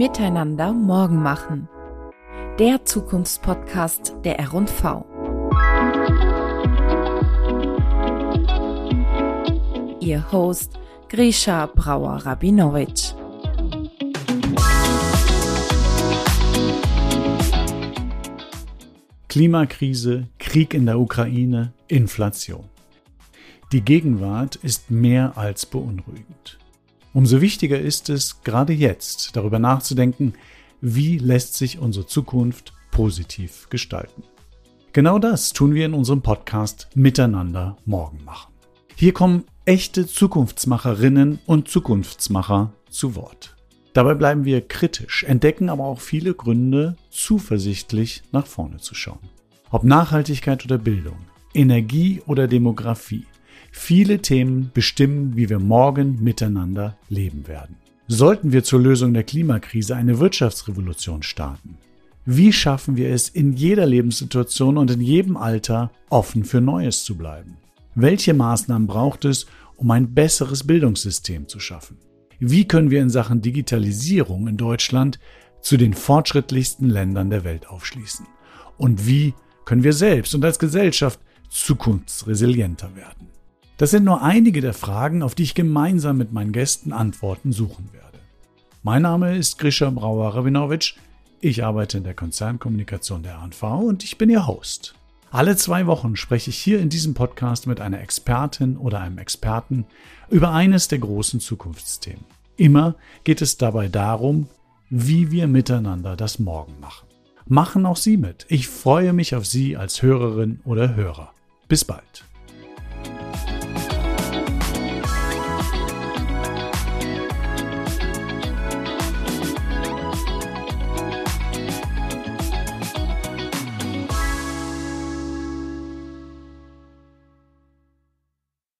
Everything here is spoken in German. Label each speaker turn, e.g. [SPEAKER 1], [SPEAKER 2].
[SPEAKER 1] Miteinander morgen machen. Der Zukunftspodcast der R&V. Ihr Host Grisha Brauer-Rabinowitsch.
[SPEAKER 2] Klimakrise, Krieg in der Ukraine, Inflation. Die Gegenwart ist mehr als beunruhigend. Umso wichtiger ist es, gerade jetzt darüber nachzudenken, wie lässt sich unsere Zukunft positiv gestalten. Genau das tun wir in unserem Podcast Miteinander morgen machen. Hier kommen echte Zukunftsmacherinnen und Zukunftsmacher zu Wort. Dabei bleiben wir kritisch, entdecken aber auch viele Gründe, zuversichtlich nach vorne zu schauen. Ob Nachhaltigkeit oder Bildung, Energie oder Demografie, viele Themen bestimmen, wie wir morgen miteinander leben werden. Sollten wir zur Lösung der Klimakrise eine Wirtschaftsrevolution starten? Wie schaffen wir es, in jeder Lebenssituation und in jedem Alter offen für Neues zu bleiben? Welche Maßnahmen braucht es, um ein besseres Bildungssystem zu schaffen? Wie können wir in Sachen Digitalisierung in Deutschland zu den fortschrittlichsten Ländern der Welt aufschließen? Und wie können wir selbst und als Gesellschaft zukunftsresilienter werden? Das sind nur einige der Fragen, auf die ich gemeinsam mit meinen Gästen Antworten suchen werde. Mein Name ist Grisha Brauer-Rabinowitsch. Ich arbeite in der Konzernkommunikation der ANV und ich bin Ihr Host. Alle zwei Wochen spreche ich hier in diesem Podcast mit einer Expertin oder einem Experten über eines der großen Zukunftsthemen. Immer geht es dabei darum, wie wir miteinander das Morgen machen. Machen auch Sie mit. Ich freue mich auf Sie als Hörerin oder Hörer. Bis bald.